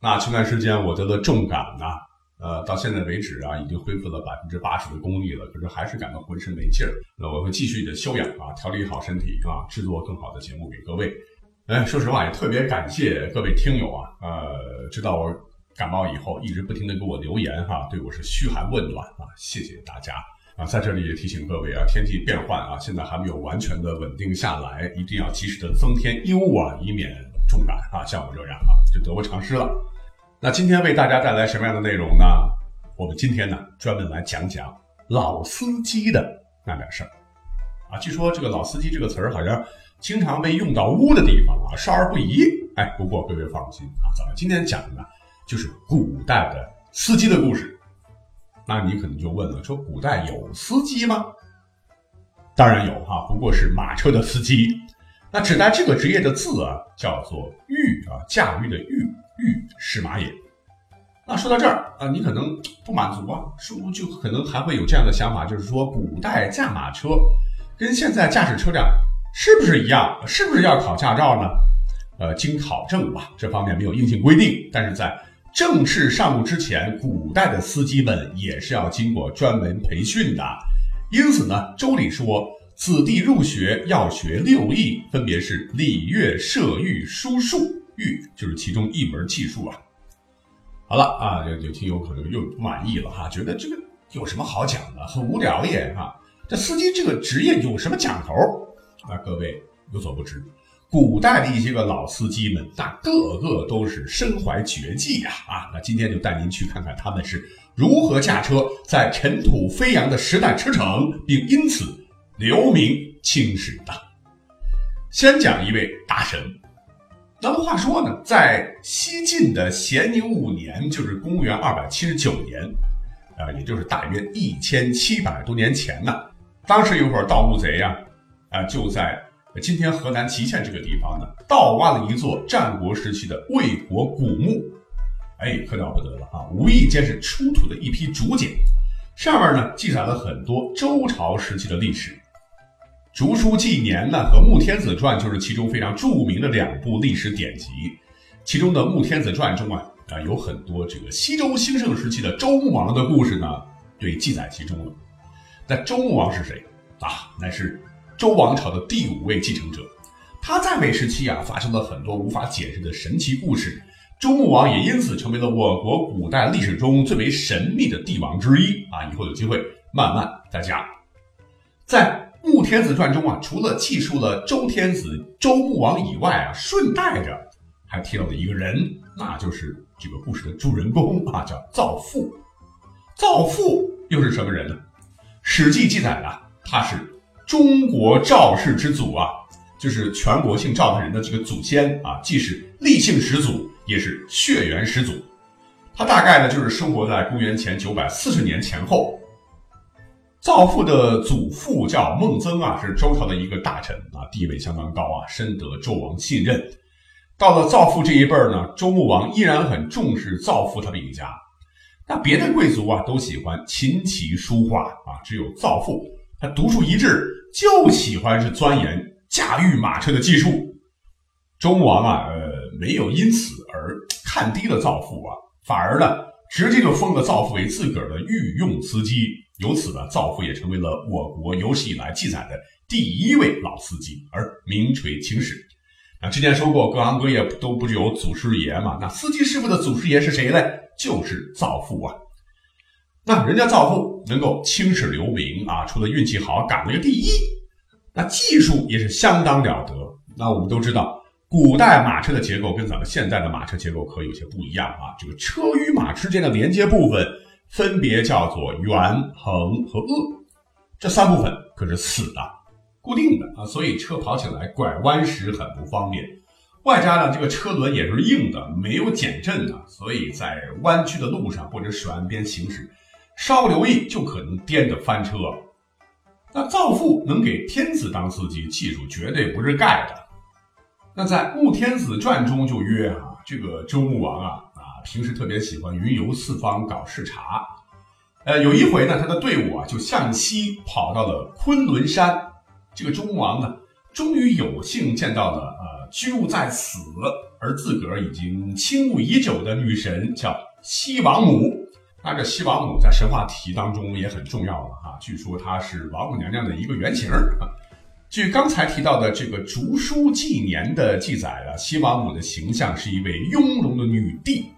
那前段时间我得了重感呐，呃，到现在为止啊，已经恢复了百分之八十的功力了，可是还是感到浑身没劲儿。那我会继续的休养啊，调理好身体啊，制作更好的节目给各位。哎，说实话也特别感谢各位听友啊，呃，知道我感冒以后，一直不停的给我留言哈，对我是嘘寒问暖啊，谢谢大家啊，在这里也提醒各位啊，天气变换啊，现在还没有完全的稳定下来，一定要及时的增添衣物啊，以免重感啊，像我这样啊，就得不偿失了。那今天为大家带来什么样的内容呢？我们今天呢，专门来讲讲老司机的那点事儿啊。据说这个“老司机”这个词儿好像经常被用到污的地方啊，少儿不宜。哎，不过各位放心啊，咱们今天讲的呢，就是古代的司机的故事。那你可能就问了，说古代有司机吗？当然有哈，不过是马车的司机。那指代这个职业的字啊，叫做“驭”啊，驾驭的“驭”。御史马也。那说到这儿啊，你可能不满足啊，不就可能还会有这样的想法，就是说古代驾马车跟现在驾驶车辆是不是一样？是不是要考驾照呢？呃，经考证吧，这方面没有硬性规定，但是在正式上路之前，古代的司机们也是要经过专门培训的。因此呢，周礼说，子弟入学要学六艺，分别是礼乐射御书数。玉就是其中一门技术啊。好了啊，有有听友可能又不满意了哈，觉得这个有什么好讲的，很无聊耶哈。这司机这个职业有什么讲头啊？各位有所不知，古代的一些个老司机们，那个个都是身怀绝技呀啊。那今天就带您去看看他们是如何驾车在尘土飞扬的时代驰骋，并因此留名青史的。先讲一位大神。那么话说呢，在西晋的咸宁五年，就是公元二百七十九年，啊，也就是大约一千七百多年前呢，当时有伙盗墓贼呀，啊，就在今天河南淇县这个地方呢，盗挖了一座战国时期的魏国古墓，哎，可了不得了啊！无意间是出土的一批竹简，上面呢记载了很多周朝时期的历史。《竹书纪年》呢和《穆天子传》就是其中非常著名的两部历史典籍。其中的《穆天子传》中啊啊有很多这个西周兴盛时期的周穆王的故事呢，对记载其中了。那周穆王是谁啊？乃是周王朝的第五位继承者。他在位时期啊，发生了很多无法解释的神奇故事。周穆王也因此成为了我国古代历史中最为神秘的帝王之一啊！以后有机会慢慢再讲。在《穆天子传》中啊，除了记述了周天子、周穆王以外啊，顺带着还提到了一个人，那就是这个故事的主人公啊，叫造父。造父又是什么人呢？《史记》记载啊，他是中国赵氏之祖啊，就是全国姓赵的人的这个祖先啊，既是立姓始祖，也是血缘始祖。他大概呢，就是生活在公元前九百四十年前后。造父的祖父叫孟曾啊，是周朝的一个大臣啊，地位相当高啊，深得周王信任。到了造父这一辈儿呢，周穆王依然很重视造父他们一家。那别的贵族啊，都喜欢琴棋书画啊，只有造父他独树一帜，就喜欢是钻研驾驭马车的技术。周穆王啊，呃，没有因此而看低了造父啊，反而呢，直接就封了造父为自个儿的御用司机。由此呢，造父也成为了我国有史以来记载的第一位老司机，而名垂青史。那之前说过，各行各业都不是有祖师爷嘛？那司机师傅的祖师爷是谁嘞？就是造父啊。那人家造父能够青史留名啊，除了运气好赶了个第一，那技术也是相当了得。那我们都知道，古代马车的结构跟咱们现在的马车结构可有些不一样啊。这个车与马之间的连接部分。分别叫做圆、横和颚，这三部分可是死的、固定的啊，所以车跑起来拐弯时很不方便。外加呢这个车轮也是硬的，没有减震的，所以在弯曲的路上或者水岸边行驶，稍不留意就可能颠得翻车。那造父能给天子当司机，技术绝对不是盖的。那在《穆天子传》中就曰啊，这个周穆王啊，平时特别喜欢云游四方搞视察。呃，有一回呢，他的队伍啊就向西跑到了昆仑山。这个周穆王呢，终于有幸见到了呃居住在此而自个儿已经倾慕已久的女神，叫西王母。那这西王母在神话体系当中也很重要了哈，据说她是王母娘娘的一个原型。据刚才提到的这个《竹书纪年》的记载啊，西王母的形象是一位雍容的女帝。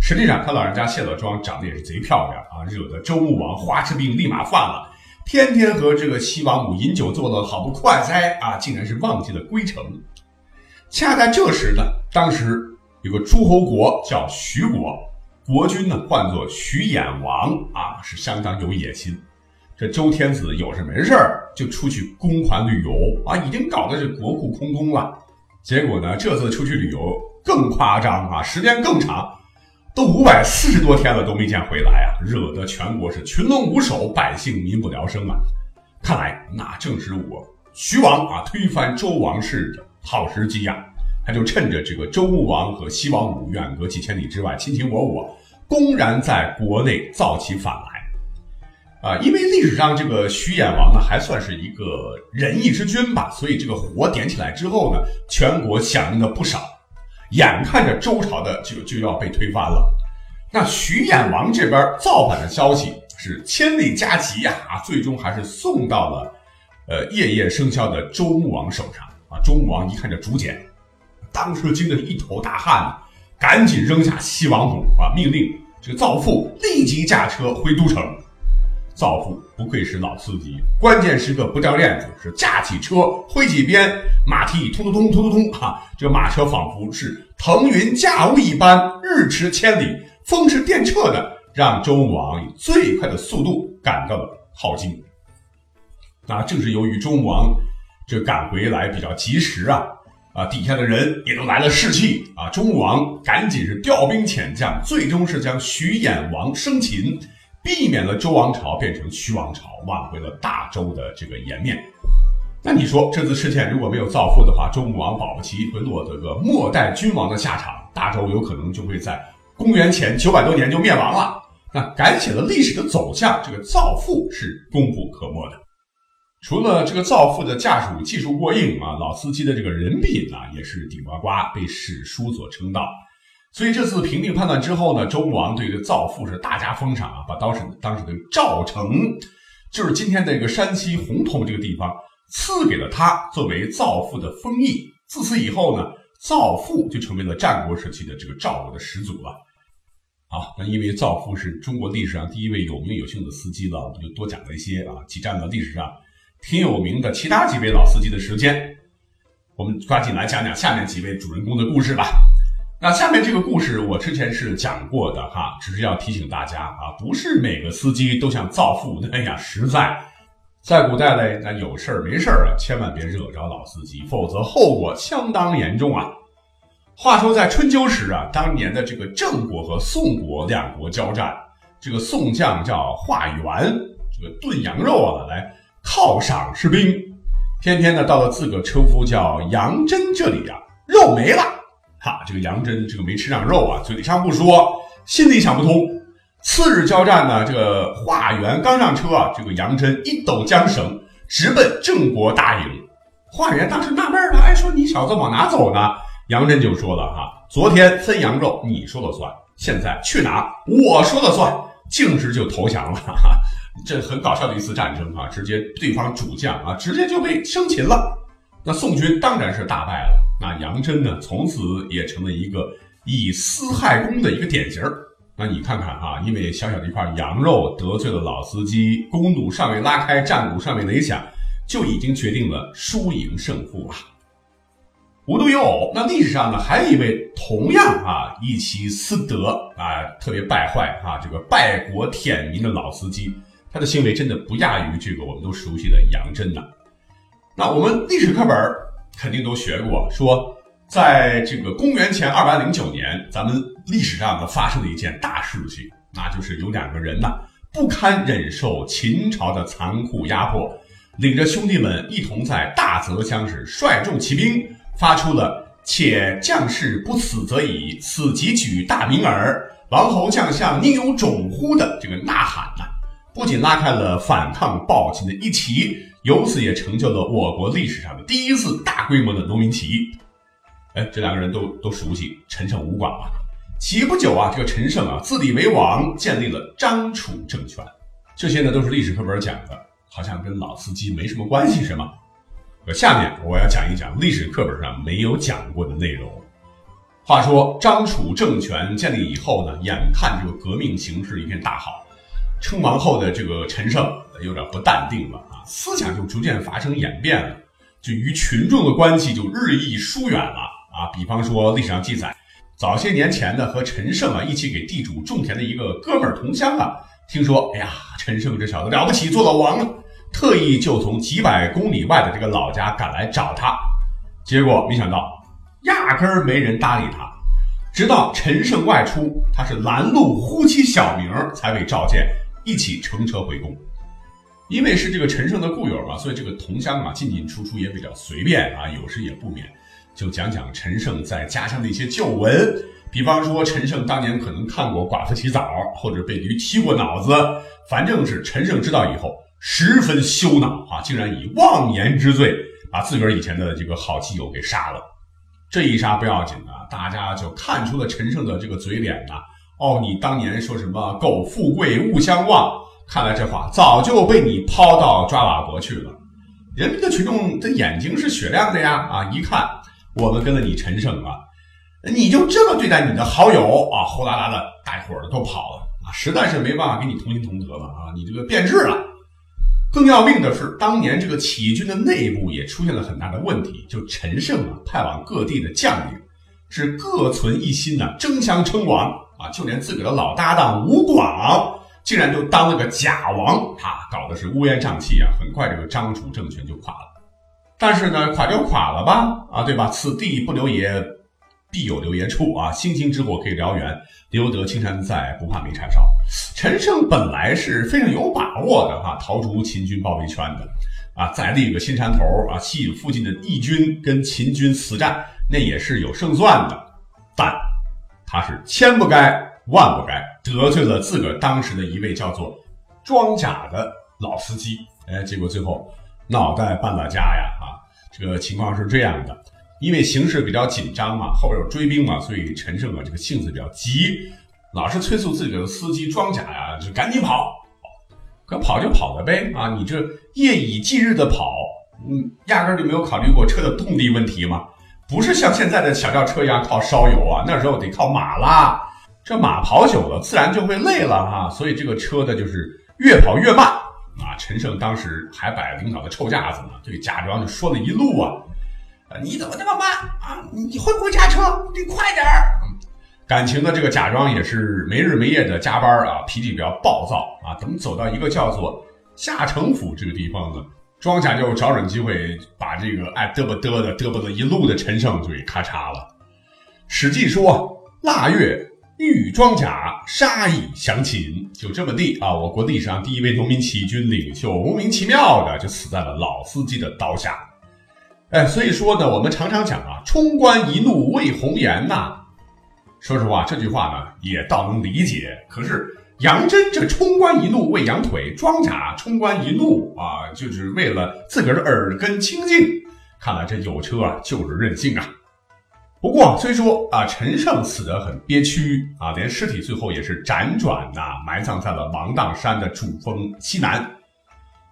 实际上，他老人家卸了妆，长得也是贼漂亮啊，惹得周穆王花痴病立马犯了，天天和这个西王母饮酒作乐，好不快哉啊！竟然是忘记了归程。恰在这时呢，当时有个诸侯国叫徐国。国君呢，唤作徐衍王啊，是相当有野心。这周天子有事没事就出去公款旅游啊，已经搞得这国库空空了。结果呢，这次出去旅游更夸张啊，时间更长，都五百四十多天了都没见回来啊，惹得全国是群龙无首，百姓民不聊生啊。看来那正是我徐王啊推翻周王室的好时机呀。他就趁着这个周穆王和西王母远隔几千里之外，卿卿我我。公然在国内造起反来，啊，因为历史上这个徐衍王呢还算是一个仁义之君吧，所以这个火点起来之后呢，全国响应了不少，眼看着周朝的就就要被推翻了。那徐衍王这边造反的消息是千里加急呀，啊，最终还是送到了呃夜夜笙箫的周穆王手上啊。周穆王一看这竹简，当时惊得一头大汗。赶紧扔下西王母啊！命令这个造父立即驾车回都城。造父不愧是老司机，关键时刻不掉链子，是架起车，挥起鞭，马蹄通通通通通通，哈！这马车仿佛是腾云驾雾一般，日驰千里，风驰电掣的，让周穆王以最快的速度赶到了镐京。那正是由于周穆王这赶回来比较及时啊。啊，底下的人也都来了士气啊！周穆王赶紧是调兵遣将，最终是将徐衍王生擒，避免了周王朝变成徐王朝，挽回了大周的这个颜面。那你说这次事件如果没有造父的话，周穆王保不齐会落得个末代君王的下场，大周有可能就会在公元前九百多年就灭亡了。那改写了历史的走向，这个造父是功不可没的。除了这个造父的驾驶技术过硬啊，老司机的这个人品呢也是顶呱呱，被史书所称道。所以这次评定判断之后呢，周穆王对这个造父是大加封赏啊，把当时当时的赵城，就是今天的这个山西洪洞这个地方，赐给了他作为造父的封邑。自此以后呢，造父就成为了战国时期的这个赵国的始祖了。啊，那因为造父是中国历史上第一位有名有姓的司机了，我们就多讲了一些啊，挤占了历史上。挺有名的，其他几位老司机的时间，我们抓紧来讲讲下面几位主人公的故事吧。那下面这个故事我之前是讲过的哈，只是要提醒大家啊，不是每个司机都像造父那样实在。在古代嘞，那有事儿没事儿啊，千万别惹着老司机，否则后果相当严重啊。话说在春秋时啊，当年的这个郑国和宋国两国交战，这个宋将叫华元，这个炖羊肉啊来。犒赏士兵，偏偏呢到了自个车夫叫杨真这里啊，肉没了。哈，这个杨真这个没吃上肉啊，嘴上不说，心里想不通。次日交战呢，这个华元刚上车啊，这个杨真一抖缰绳，直奔郑国大营。华元当时纳闷了，哎，说你小子往哪走呢？杨真就说了哈，昨天分羊肉你说了算，现在去哪我说了算，径直就投降了。哈。这很搞笑的一次战争啊，直接对方主将啊，直接就被生擒了。那宋军当然是大败了。那杨真呢，从此也成了一个以私害公的一个典型。那你看看啊，因为小小的一块羊肉得罪了老司机，弓弩尚未拉开，战鼓尚未擂响，就已经决定了输赢胜负啊。无独有偶，那历史上呢，还有一位同样啊一其私德啊特别败坏啊，这个败国舔民的老司机。他的行为真的不亚于这个我们都熟悉的杨真呐。那我们历史课本肯定都学过，说在这个公元前二百零九年，咱们历史上呢发生了一件大事情，那就是有两个人呢不堪忍受秦朝的残酷压迫，领着兄弟们一同在大泽乡是率众起兵，发出了“且将士不死则已，死即举大名耳，王侯将相宁有种乎”的这个呐喊呐，不仅拉开了反抗暴秦的一旗，由此也成就了我国历史上的第一次大规模的农民起义。哎，这两个人都都熟悉陈胜吴广吧？起不久啊，这个陈胜啊自立为王，建立了张楚政权。这些呢都是历史课本讲的，好像跟老司机没什么关系，是吗？下面我要讲一讲历史课本上没有讲过的内容。话说张楚政权建立以后呢，眼看这个革命形势一片大好，称王后的这个陈胜有点不淡定了啊，思想就逐渐发生演变了，就与群众的关系就日益疏远了。啊，比方说历史上记载，早些年前呢，和陈胜啊一起给地主种田的一个哥们儿同乡啊，听说，哎呀，陈胜这小子了不起，做了王了，特意就从几百公里外的这个老家赶来找他，结果没想到，压根儿没人搭理他，直到陈胜外出，他是拦路呼其小名，才被召见，一起乘车回宫。因为是这个陈胜的故友嘛，所以这个同乡啊进进出出也比较随便啊，有时也不免。就讲讲陈胜在家乡的一些旧闻，比方说陈胜当年可能看过寡妇洗澡，或者被驴踢过脑子，反正是陈胜知道以后十分羞恼啊，竟然以妄言之罪把自个儿以前的这个好基友给杀了。这一杀不要紧啊，大家就看出了陈胜的这个嘴脸呐。哦，你当年说什么“苟富贵，勿相忘”，看来这话早就被你抛到抓瓦国去了。人民的群众的眼睛是雪亮的呀，啊，一看。我们跟了你陈胜啊，你就这么对待你的好友啊？呼啦啦的，大伙儿都跑了啊！实在是没办法跟你同心同德了啊！你这个变质了。更要命的是，当年这个起义军的内部也出现了很大的问题。就陈胜啊，派往各地的将领是各存一心呐，争相称王啊！就连自个的老搭档吴广，竟然就当了个假王啊！搞的是乌烟瘴气啊！很快，这个张楚政权就垮了。但是呢，垮就垮了吧，啊，对吧？此地不留爷，必有留爷处啊！星星之火可以燎原，留得青山在，不怕没柴烧。陈胜本来是非常有把握的哈，逃出秦军包围圈的，啊，再立个新山头啊，吸引附近的义军跟秦军死战，那也是有胜算的。但他是千不该万不该得罪了自个儿当时的一位叫做装甲的老司机，哎，结果最后脑袋搬了家呀！啊这个情况是这样的，因为形势比较紧张嘛，后边有追兵嘛，所以陈胜啊这个性子比较急，老是催促自己的司机装甲呀，就赶紧跑。可跑就跑了呗啊！你这夜以继日的跑，嗯，压根就没有考虑过车的动力问题嘛。不是像现在的小轿车一样靠烧油啊，那时候得靠马拉。这马跑久了，自然就会累了哈，所以这个车呢就是越跑越慢。啊，陈胜当时还摆领导的臭架子呢，对贾庄就说了一路啊，你怎么那么慢啊？你会不会驾车？你快点儿！感情的这个贾庄也是没日没夜的加班啊，脾气比较暴躁啊。等走到一个叫做下城府这个地方呢，庄稼就找准机会把这个爱嘚啵嘚的嘚啵的一路的陈胜就给咔嚓了。史记说腊月。遇庄甲杀以降秦，就这么地啊！我国历史上第一位农民起义军领袖，莫名其妙的就死在了老司机的刀下。哎，所以说呢，我们常常讲啊，“冲冠一怒为红颜”呐。说实话，这句话呢也倒能理解。可是杨真这冲冠一怒为羊腿，庄甲冲冠一怒啊，就是为了自个儿的耳根清净。看来这有车啊，就是任性啊。不过，虽说啊，陈胜死得很憋屈啊，连尸体最后也是辗转呐，埋葬在了王砀山的主峰西南。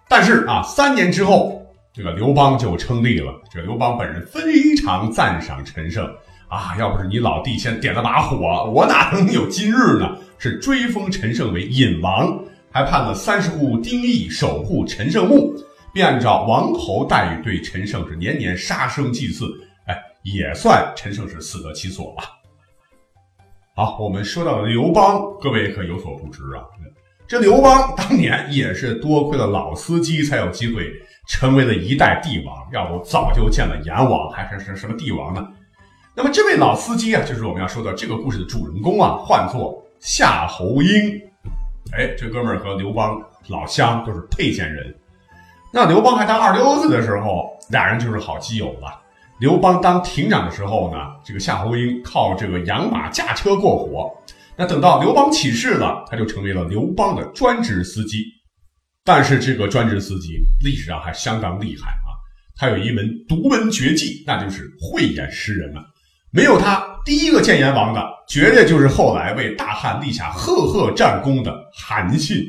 但是啊，三年之后，这个刘邦就称帝了。这刘邦本人非常赞赏陈胜啊，要不是你老弟先点了把火，我哪能有今日呢？是追封陈胜为隐王，还判了三十户丁义守护陈胜墓，并按照王侯待遇对陈胜是年年杀生祭祀。哎也算陈胜是死得其所吧。好，我们说到了刘邦，各位可有所不知啊，这刘邦当年也是多亏了老司机，才有机会成为了一代帝王，要不早就见了阎王，还是是什么帝王呢？那么这位老司机啊，就是我们要说的这个故事的主人公啊，唤作夏侯婴。哎，这哥们儿和刘邦老乡，都是沛县人。那刘邦还当二流子的时候，俩人就是好基友了。刘邦当亭长的时候呢，这个夏侯婴靠这个养马驾车过活。那等到刘邦起事了，他就成为了刘邦的专职司机。但是这个专职司机历史上还相当厉害啊，他有一门独门绝技，那就是慧眼识人啊。没有他，第一个见阎王的绝对就是后来为大汉立下赫赫战功的韩信。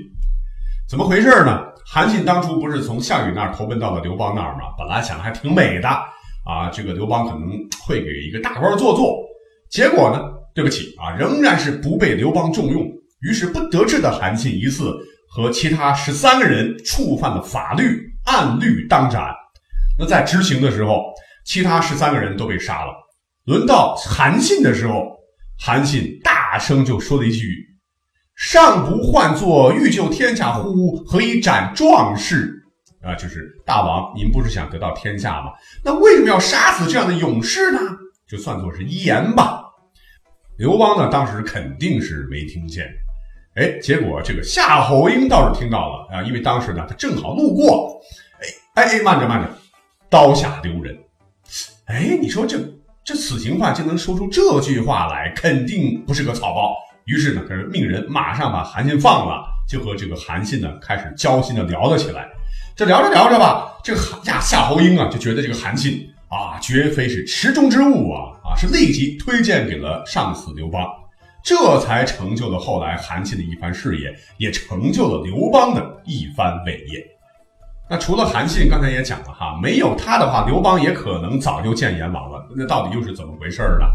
怎么回事呢？韩信当初不是从项羽那儿投奔到了刘邦那儿吗？本来想的还挺美的啊，这个刘邦可能会给一个大官做做。结果呢，对不起啊，仍然是不被刘邦重用。于是不得志的韩信一次和其他十三个人触犯了法律，按律当斩。那在执行的时候，其他十三个人都被杀了。轮到韩信的时候，韩信大声就说了一句：“上不唤作欲救天下乎？何以斩壮士？”啊，就是大王，您不是想得到天下吗？那为什么要杀死这样的勇士呢？就算作是遗言吧。刘邦呢，当时肯定是没听见。哎，结果这个夏侯婴倒是听到了啊，因为当时呢，他正好路过。哎哎哎，慢着慢着，刀下留人。哎，你说这？这死刑犯竟能说出这句话来，肯定不是个草包。于是呢，他是命人马上把韩信放了，就和这个韩信呢开始交心的聊了起来。这聊着聊着吧，这个呀夏侯婴啊就觉得这个韩信啊绝非是池中之物啊啊，是立即推荐给了上司刘邦，这才成就了后来韩信的一番事业，也成就了刘邦的一番伟业。那除了韩信，刚才也讲了哈，没有他的话，刘邦也可能早就见阎王了。那到底又是怎么回事呢？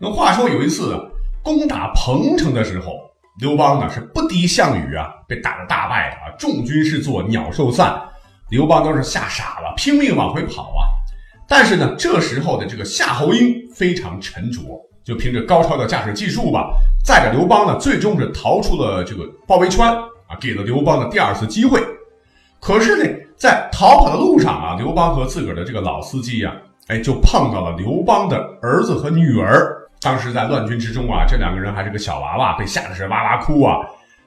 那话说有一次啊攻打彭城的时候，刘邦呢是不敌项羽啊，被打得大败啊，众军士作鸟兽散，刘邦都是吓傻了，拼命往回跑啊。但是呢，这时候的这个夏侯婴非常沉着，就凭着高超的驾驶技术吧，载着刘邦呢，最终是逃出了这个包围圈啊，给了刘邦的第二次机会。可是呢，在逃跑的路上啊，刘邦和自个儿的这个老司机呀，哎，就碰到了刘邦的儿子和女儿。当时在乱军之中啊，这两个人还是个小娃娃，被吓得是哇哇哭啊。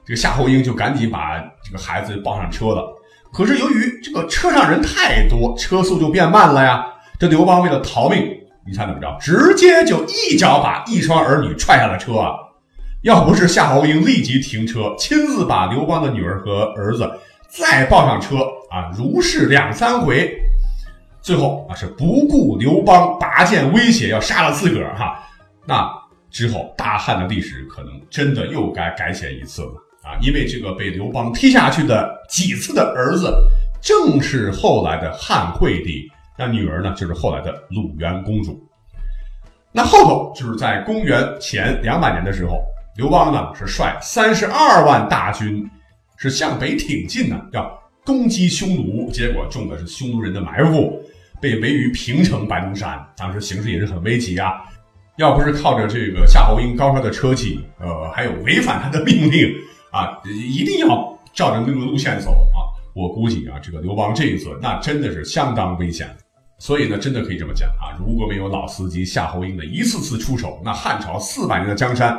这个夏侯婴就赶紧把这个孩子抱上车了。可是由于这个车上人太多，车速就变慢了呀。这刘邦为了逃命，你猜怎么着？直接就一脚把一双儿女踹下了车啊！要不是夏侯婴立即停车，亲自把刘邦的女儿和儿子。再抱上车啊，如是两三回，最后啊是不顾刘邦拔剑威胁要杀了自个儿哈，那之后大汉的历史可能真的又该改写一次了啊，因为这个被刘邦踢下去的几次的儿子，正是后来的汉惠帝，那女儿呢就是后来的鲁元公主，那后头就是在公元前两百年的时候，刘邦呢是率三十二万大军。是向北挺进呢，要攻击匈奴，结果中的是匈奴人的埋伏，被围于平城白龙山。当时形势也是很危急啊，要不是靠着这个夏侯婴高超的车技，呃，还有违反他的命令啊，一定要照着那个路线走啊，我估计啊，这个刘邦这一次那真的是相当危险。所以呢，真的可以这么讲啊，如果没有老司机夏侯婴的一次次出手，那汉朝四百年的江山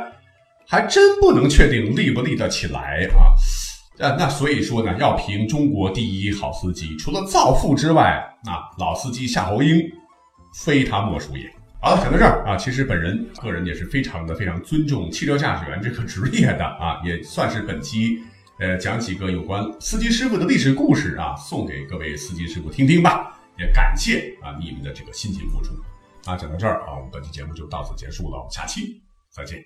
还真不能确定立不立得起来啊。呃，那所以说呢，要评中国第一好司机，除了造富之外，啊，老司机夏侯婴，非他莫属也。好了，讲到这儿啊，其实本人个人也是非常的非常尊重汽车驾驶员这个职业的啊，也算是本期呃讲几个有关司机师傅的历史故事啊，送给各位司机师傅听听吧。也感谢啊你们的这个辛勤付出。啊，讲到这儿啊，我们本期节目就到此结束了，我们下期再见。